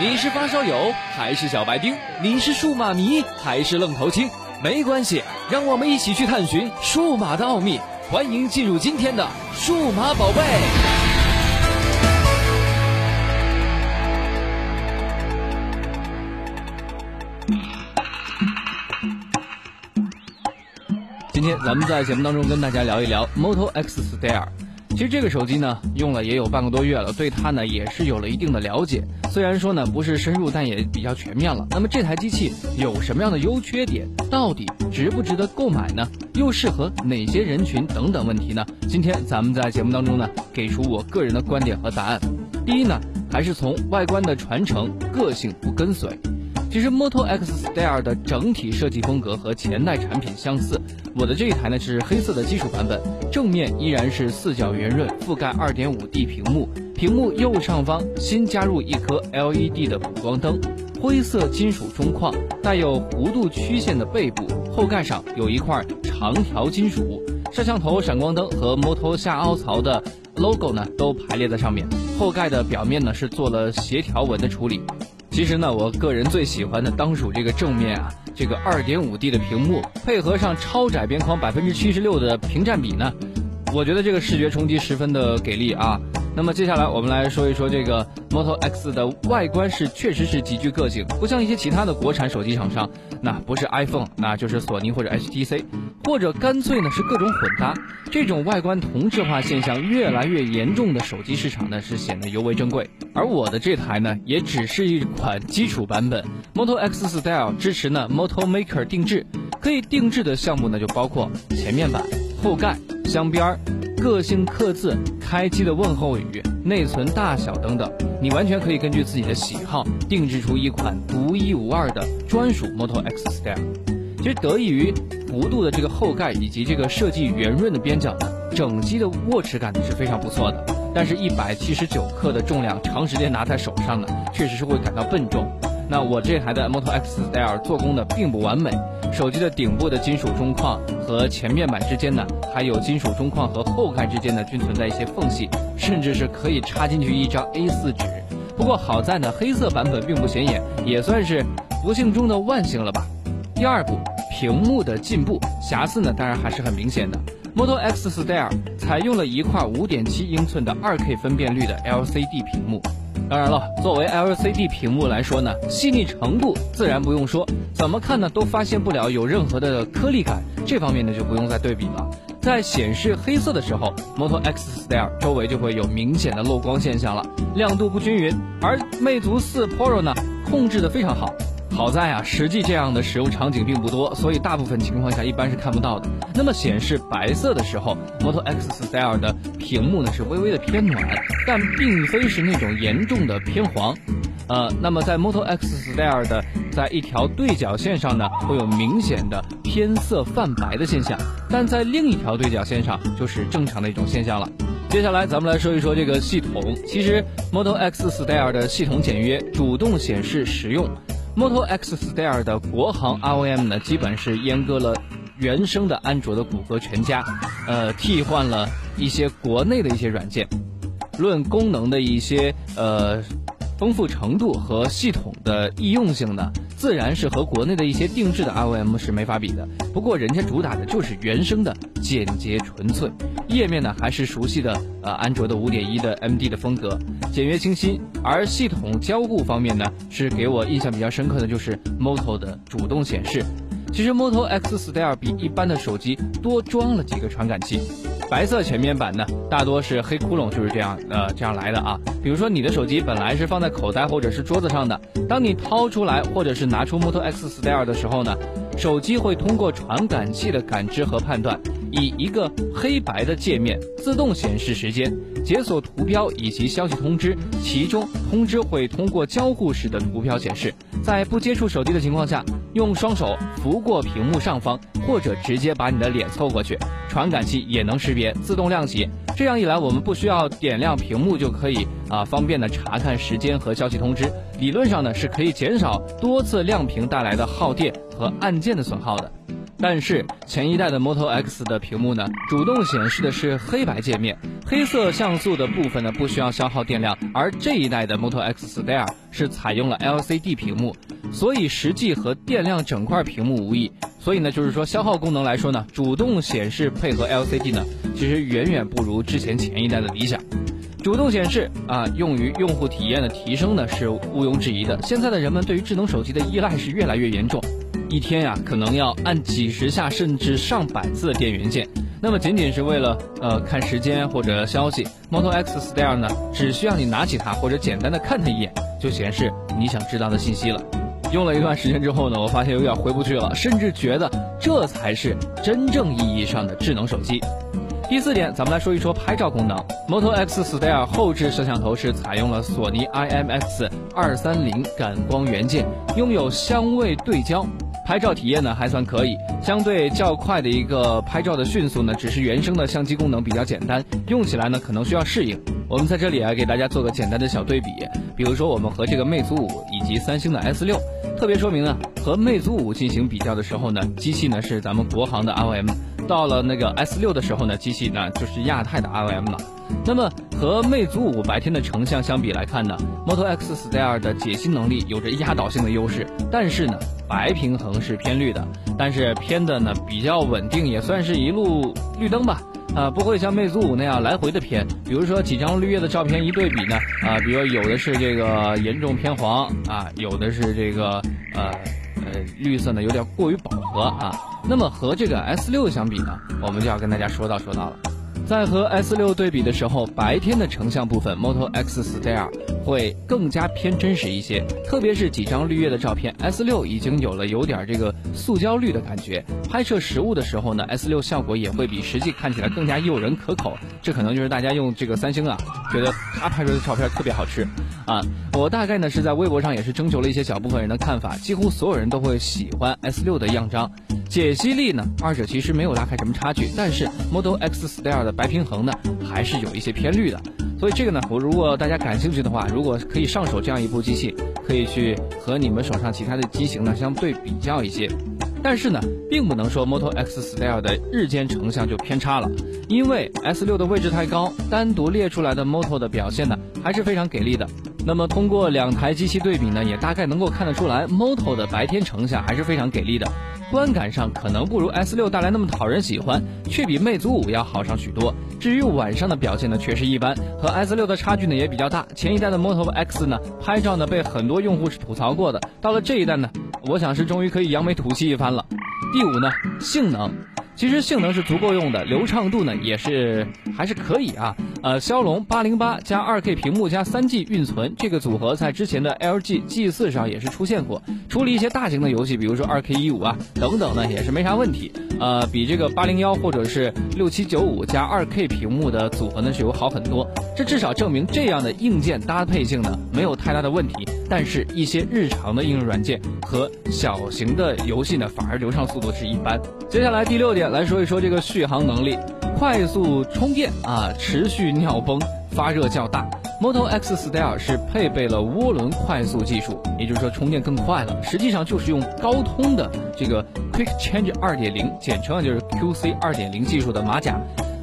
你是发烧友还是小白丁？你是数码迷还是愣头青？没关系，让我们一起去探寻数码的奥秘。欢迎进入今天的数码宝贝。今天咱们在节目当中跟大家聊一聊 Moto X Style。其实这个手机呢，用了也有半个多月了，对它呢也是有了一定的了解。虽然说呢不是深入，但也比较全面了。那么这台机器有什么样的优缺点？到底值不值得购买呢？又适合哪些人群？等等问题呢？今天咱们在节目当中呢，给出我个人的观点和答案。第一呢，还是从外观的传承，个性不跟随。其实 Moto X Style 的整体设计风格和前代产品相似。我的这一台呢是黑色的基础版本，正面依然是四角圆润，覆盖 2.5D 屏幕，屏幕右上方新加入一颗 LED 的补光灯，灰色金属中框，带有弧度曲线的背部，后盖上有一块长条金属，摄像头、闪光灯和 Moto 下凹槽的 logo 呢都排列在上面，后盖的表面呢是做了斜条纹的处理。其实呢，我个人最喜欢的当属这个正面啊，这个二点五 D 的屏幕，配合上超窄边框百分之七十六的屏占比呢，我觉得这个视觉冲击十分的给力啊。那么接下来我们来说一说这个 Moto X 的外观是确实是极具个性，不像一些其他的国产手机厂商，那不是 iPhone，那就是索尼或者 HTC，或者干脆呢是各种混搭。这种外观同质化现象越来越严重的手机市场呢是显得尤为珍贵。而我的这台呢也只是一款基础版本，Moto X Style 支持呢 Moto Maker 定制，可以定制的项目呢就包括前面板、后盖、镶边儿。个性刻字、开机的问候语、内存大小等等，你完全可以根据自己的喜好定制出一款独一无二的专属 Moto X Style。其实得益于弧度的这个后盖以及这个设计圆润的边角呢，整机的握持感是非常不错的。但是，一百七十九克的重量，长时间拿在手上呢，确实是会感到笨重。那我这台的 Moto X Style 做工呢并不完美，手机的顶部的金属中框和前面板之间呢，还有金属中框和后盖之间呢，均存在一些缝隙，甚至是可以插进去一张 A4 纸。不过好在呢，黑色版本并不显眼，也算是不幸中的万幸了吧。第二步，屏幕的进步，瑕疵呢当然还是很明显的。Moto X Style 采用了一块5.7英寸的 2K 分辨率的 LCD 屏幕。当然了，作为 LCD 屏幕来说呢，细腻程度自然不用说，怎么看呢都发现不了有任何的颗粒感，这方面呢就不用再对比了。在显示黑色的时候，Moto X Style 周围就会有明显的漏光现象了，亮度不均匀。而魅族四 Pro 呢，控制的非常好。好在啊，实际这样的使用场景并不多，所以大部分情况下一般是看不到的。那么显示白色的时候，Moto X Style 的屏幕呢是微微的偏暖，但并非是那种严重的偏黄。呃，那么在 Moto X Style 的在一条对角线上呢，会有明显的偏色泛白的现象，但在另一条对角线上就是正常的一种现象了。接下来咱们来说一说这个系统，其实 Moto X Style 的系统简约，主动显示实用。Moto X Style 的国行 ROM 呢，基本是阉割了原生的安卓的谷歌全家，呃，替换了一些国内的一些软件。论功能的一些呃丰富程度和系统的易用性呢，自然是和国内的一些定制的 ROM 是没法比的。不过人家主打的就是原生的简洁纯粹。页面呢还是熟悉的呃安卓的五点一的 MD 的风格，简约清新。而系统交互方面呢，是给我印象比较深刻的就是 Moto 的主动显示。其实 Moto X Style 比一般的手机多装了几个传感器。白色前面板呢，大多是黑窟窿，就是这样呃这样来的啊。比如说你的手机本来是放在口袋或者是桌子上的，当你掏出来或者是拿出 Moto X Style 的时候呢，手机会通过传感器的感知和判断。以一个黑白的界面自动显示时间、解锁图标以及消息通知，其中通知会通过交互式的图标显示。在不接触手机的情况下，用双手拂过屏幕上方，或者直接把你的脸凑过去，传感器也能识别，自动亮起。这样一来，我们不需要点亮屏幕就可以啊，方便的查看时间和消息通知。理论上呢，是可以减少多次亮屏带来的耗电和按键的损耗的。但是前一代的 Moto X 的屏幕呢，主动显示的是黑白界面，黑色像素的部分呢不需要消耗电量，而这一代的 Moto X Style 是采用了 LCD 屏幕，所以实际和电量整块屏幕无异。所以呢，就是说消耗功能来说呢，主动显示配合 LCD 呢，其实远远不如之前前一代的理想。主动显示啊，用于用户体验的提升呢是毋庸置疑的。现在的人们对于智能手机的依赖是越来越严重，一天呀可能要按几十下甚至上百次的电源键。那么仅仅是为了呃看时间或者消息，Moto X Style 呢只需要你拿起它或者简单的看它一眼，就显示你想知道的信息了。用了一段时间之后呢，我发现有点回不去了，甚至觉得这才是真正意义上的智能手机。第四点，咱们来说一说拍照功能。Moto X Style 后置摄像头是采用了索尼 IMX 二三零感光元件，拥有相位对焦，拍照体验呢还算可以。相对较快的一个拍照的迅速呢，只是原生的相机功能比较简单，用起来呢可能需要适应。我们在这里啊给大家做个简单的小对比，比如说我们和这个魅族五以及三星的 S 六，特别说明呢，和魅族五进行比较的时候呢，机器呢是咱们国行的 ROM。到了那个 S 六的时候呢，机器呢就是亚太的 ROM 了。那么和魅族五白天的成像相比来看呢，Moto X Style 的解析能力有着压倒性的优势。但是呢，白平衡是偏绿的，但是偏的呢比较稳定，也算是一路绿灯吧。啊，不会像魅族五那样来回的偏。比如说几张绿叶的照片一对比呢，啊，比如有的是这个严重偏黄啊，有的是这个呃呃绿色呢有点过于饱和啊。那么和这个 S 六相比呢，我们就要跟大家说道说道了。在和 S 六对比的时候，白天的成像部分，Moto X Style 会更加偏真实一些。特别是几张绿叶的照片，S 六已经有了有点这个塑胶绿的感觉。拍摄实物的时候呢，S 六效果也会比实际看起来更加诱人可口。这可能就是大家用这个三星啊，觉得他拍出的照片特别好吃啊。我大概呢是在微博上也是征求了一些小部分人的看法，几乎所有人都会喜欢 S 六的样张。解析力呢，二者其实没有拉开什么差距，但是 Model X Style 的白平衡呢，还是有一些偏绿的。所以这个呢，我如果大家感兴趣的话，如果可以上手这样一部机器，可以去和你们手上其他的机型呢相对比较一些。但是呢，并不能说 Moto X Style 的日间成像就偏差了，因为 S 六的位置太高，单独列出来的 Moto 的表现呢还是非常给力的。那么通过两台机器对比呢，也大概能够看得出来，Moto 的白天成像还是非常给力的。观感上可能不如 S 六带来那么讨人喜欢，却比魅族五要好上许多。至于晚上的表现呢，确实一般，和 S 六的差距呢也比较大。前一代的 Moto X 呢，拍照呢被很多用户是吐槽过的，到了这一代呢，我想是终于可以扬眉吐气一番了。第五呢，性能。其实性能是足够用的，流畅度呢也是还是可以啊。呃，骁龙八零八加二 K 屏幕加三 G 运存这个组合，在之前的 LG G 四上也是出现过。处理一些大型的游戏，比如说二 K 一五啊等等呢，也是没啥问题。呃，比这个八零幺或者是六七九五加二 K 屏幕的组合呢是有好很多。这至少证明这样的硬件搭配性呢没有太大的问题。但是，一些日常的应用软件和小型的游戏呢，反而流畅速度是一般。接下来第六点来说一说这个续航能力，快速充电啊，持续尿崩，发热较大。Moto X Style 是配备了涡轮快速技术，也就是说充电更快了。实际上就是用高通的这个 Quick Change 2.0，简称就是 QC 2.0技术的马甲。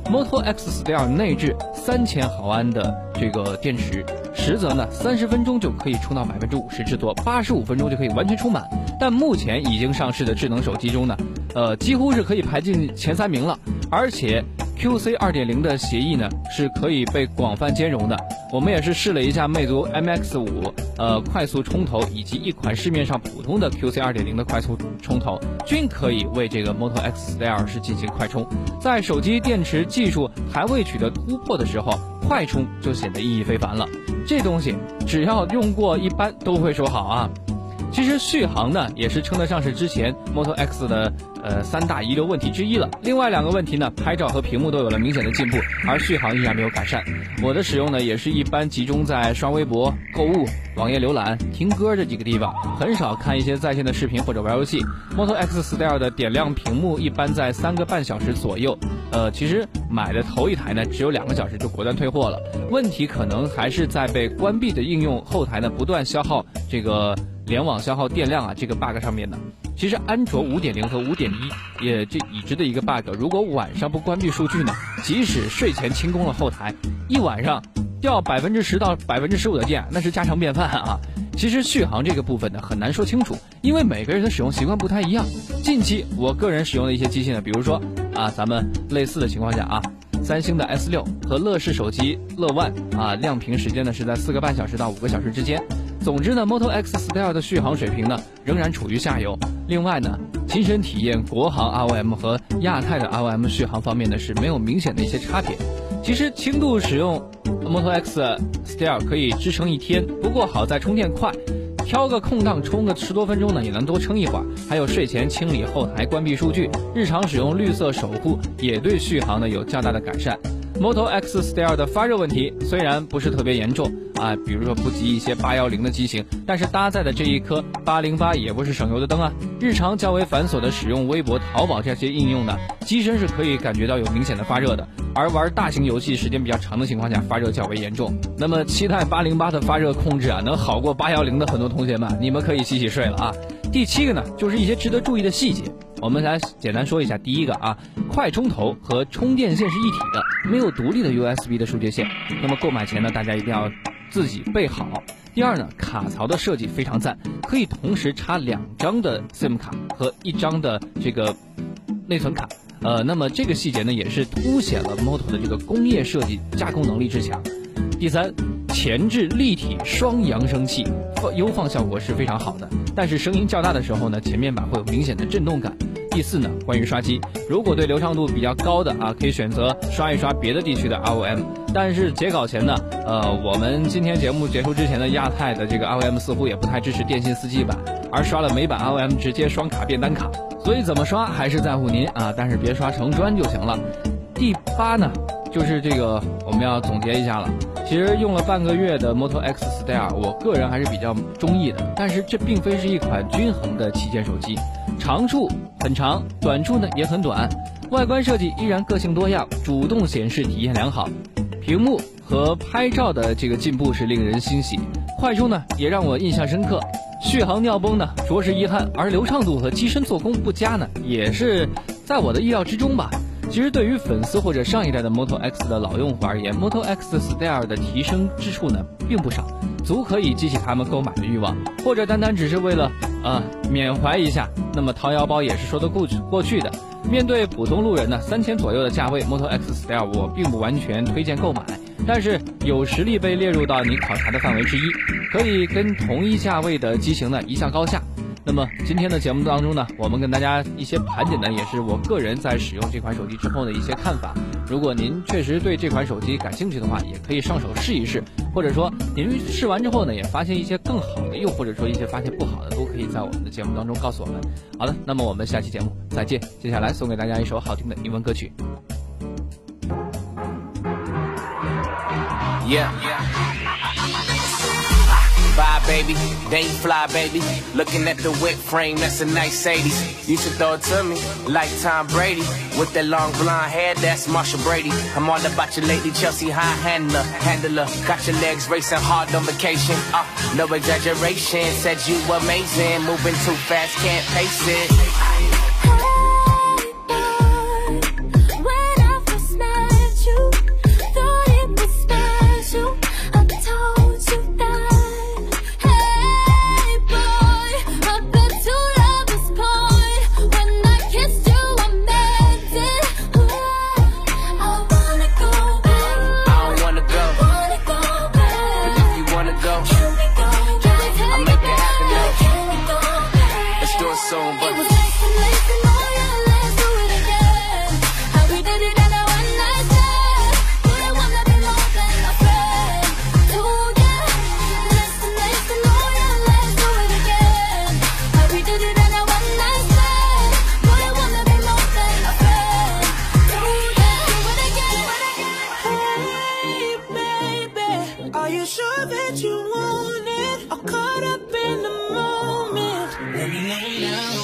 Moto X Style 内置三千毫安的这个电池，实则呢三十分钟就可以充到百分之五十之多，八十五分钟就可以完全充满。但目前已经上市的智能手机中呢，呃，几乎是可以排进前三名了，而且。QC 二点零的协议呢是可以被广泛兼容的。我们也是试了一下魅族 MX 五，呃，快速充头以及一款市面上普通的 QC 二点零的快速充头，均可以为这个 Moto X Style 是进行快充。在手机电池技术还未取得突破的时候，快充就显得意义非凡了。这东西只要用过一般都会说好啊。其实续航呢，也是称得上是之前 Moto X 的呃三大遗留问题之一了。另外两个问题呢，拍照和屏幕都有了明显的进步，而续航依然没有改善。我的使用呢，也是一般集中在刷微博、购物、网页浏览、听歌这几个地方，很少看一些在线的视频或者玩游戏。Moto X Style 的点亮屏幕一般在三个半小时左右。呃，其实买的头一台呢，只有两个小时就果断退货了。问题可能还是在被关闭的应用后台呢，不断消耗这个。联网消耗电量啊这个 bug 上面呢，其实安卓五点零和五点一也这已知的一个 bug，如果晚上不关闭数据呢，即使睡前清空了后台，一晚上掉百分之十到百分之十五的电，那是家常便饭啊。其实续航这个部分呢很难说清楚，因为每个人的使用习惯不太一样。近期我个人使用的一些机器呢，比如说啊，咱们类似的情况下啊。三星的 S 六和乐视手机乐 One 啊，亮屏时间呢是在四个半小时到五个小时之间。总之呢，Moto X Style 的续航水平呢仍然处于下游。另外呢，亲身体验国行 ROM 和亚太的 ROM 续航方面呢是没有明显的一些差别。其实轻度使用 Moto X Style 可以支撑一天，不过好在充电快。挑个空档充个十多分钟呢，也能多撑一会儿。还有睡前清理后台、关闭数据，日常使用绿色守护，也对续航呢有较大的改善。Moto X Style 的发热问题虽然不是特别严重啊，比如说不及一些八幺零的机型，但是搭载的这一颗八零八也不是省油的灯啊。日常较为繁琐的使用微博、淘宝这些应用呢，机身是可以感觉到有明显的发热的。而玩大型游戏时间比较长的情况下，发热较为严重。那么期待八零八的发热控制啊，能好过八幺零的很多同学们，你们可以洗洗睡了啊。第七个呢，就是一些值得注意的细节，我们来简单说一下。第一个啊，快充头和充电线是一体的，没有独立的 USB 的数据线。那么购买前呢，大家一定要自己备好。第二呢，卡槽的设计非常赞，可以同时插两张的 SIM 卡和一张的这个内存卡。呃，那么这个细节呢，也是凸显了 Moto 的这个工业设计加工能力之强。第三，前置立体双扬声器，放优放效果是非常好的，但是声音较大的时候呢，前面板会有明显的震动感。第四呢，关于刷机，如果对流畅度比较高的啊，可以选择刷一刷别的地区的 ROM。但是截稿前呢，呃，我们今天节目结束之前的亚太的这个 ROM 似乎也不太支持电信四 G 版，而刷了美版 ROM 直接双卡变单卡。所以怎么刷还是在乎您啊，但是别刷成砖就行了。第八呢，就是这个我们要总结一下了。其实用了半个月的 Moto X Style，我个人还是比较中意的。但是这并非是一款均衡的旗舰手机，长处很长，短处呢也很短。外观设计依然个性多样，主动显示体验良好，屏幕和拍照的这个进步是令人欣喜。快充呢也让我印象深刻。续航尿崩呢，着实遗憾；而流畅度和机身做工不佳呢，也是在我的意料之中吧。其实对于粉丝或者上一代的 Moto X 的老用户而言，Moto X Style 的提升之处呢并不少，足可以激起他们购买的欲望。或者单单只是为了啊缅怀一下，那么掏腰包也是说得过去过去的。面对普通路人呢，三千左右的价位，Moto X Style 我并不完全推荐购买。但是有实力被列入到你考察的范围之一，可以跟同一价位的机型呢一较高下。那么今天的节目当中呢，我们跟大家一些盘点呢也是我个人在使用这款手机之后的一些看法。如果您确实对这款手机感兴趣的话，也可以上手试一试，或者说您试完之后呢，也发现一些更好的，又或者说一些发现不好的，都可以在我们的节目当中告诉我们。好的，那么我们下期节目再见。接下来送给大家一首好听的英文歌曲。Yeah. Baby. They fly, baby. Looking at the whip frame, that's a nice 80s. You should throw it to me, like Tom Brady. With that long blonde hair, that's Marshall Brady. I'm all about you lately, Chelsea high handler, handler. Got your legs racing hard on vacation. Uh, no exaggeration, said you amazing. Moving too fast, can't pace it. on, but now.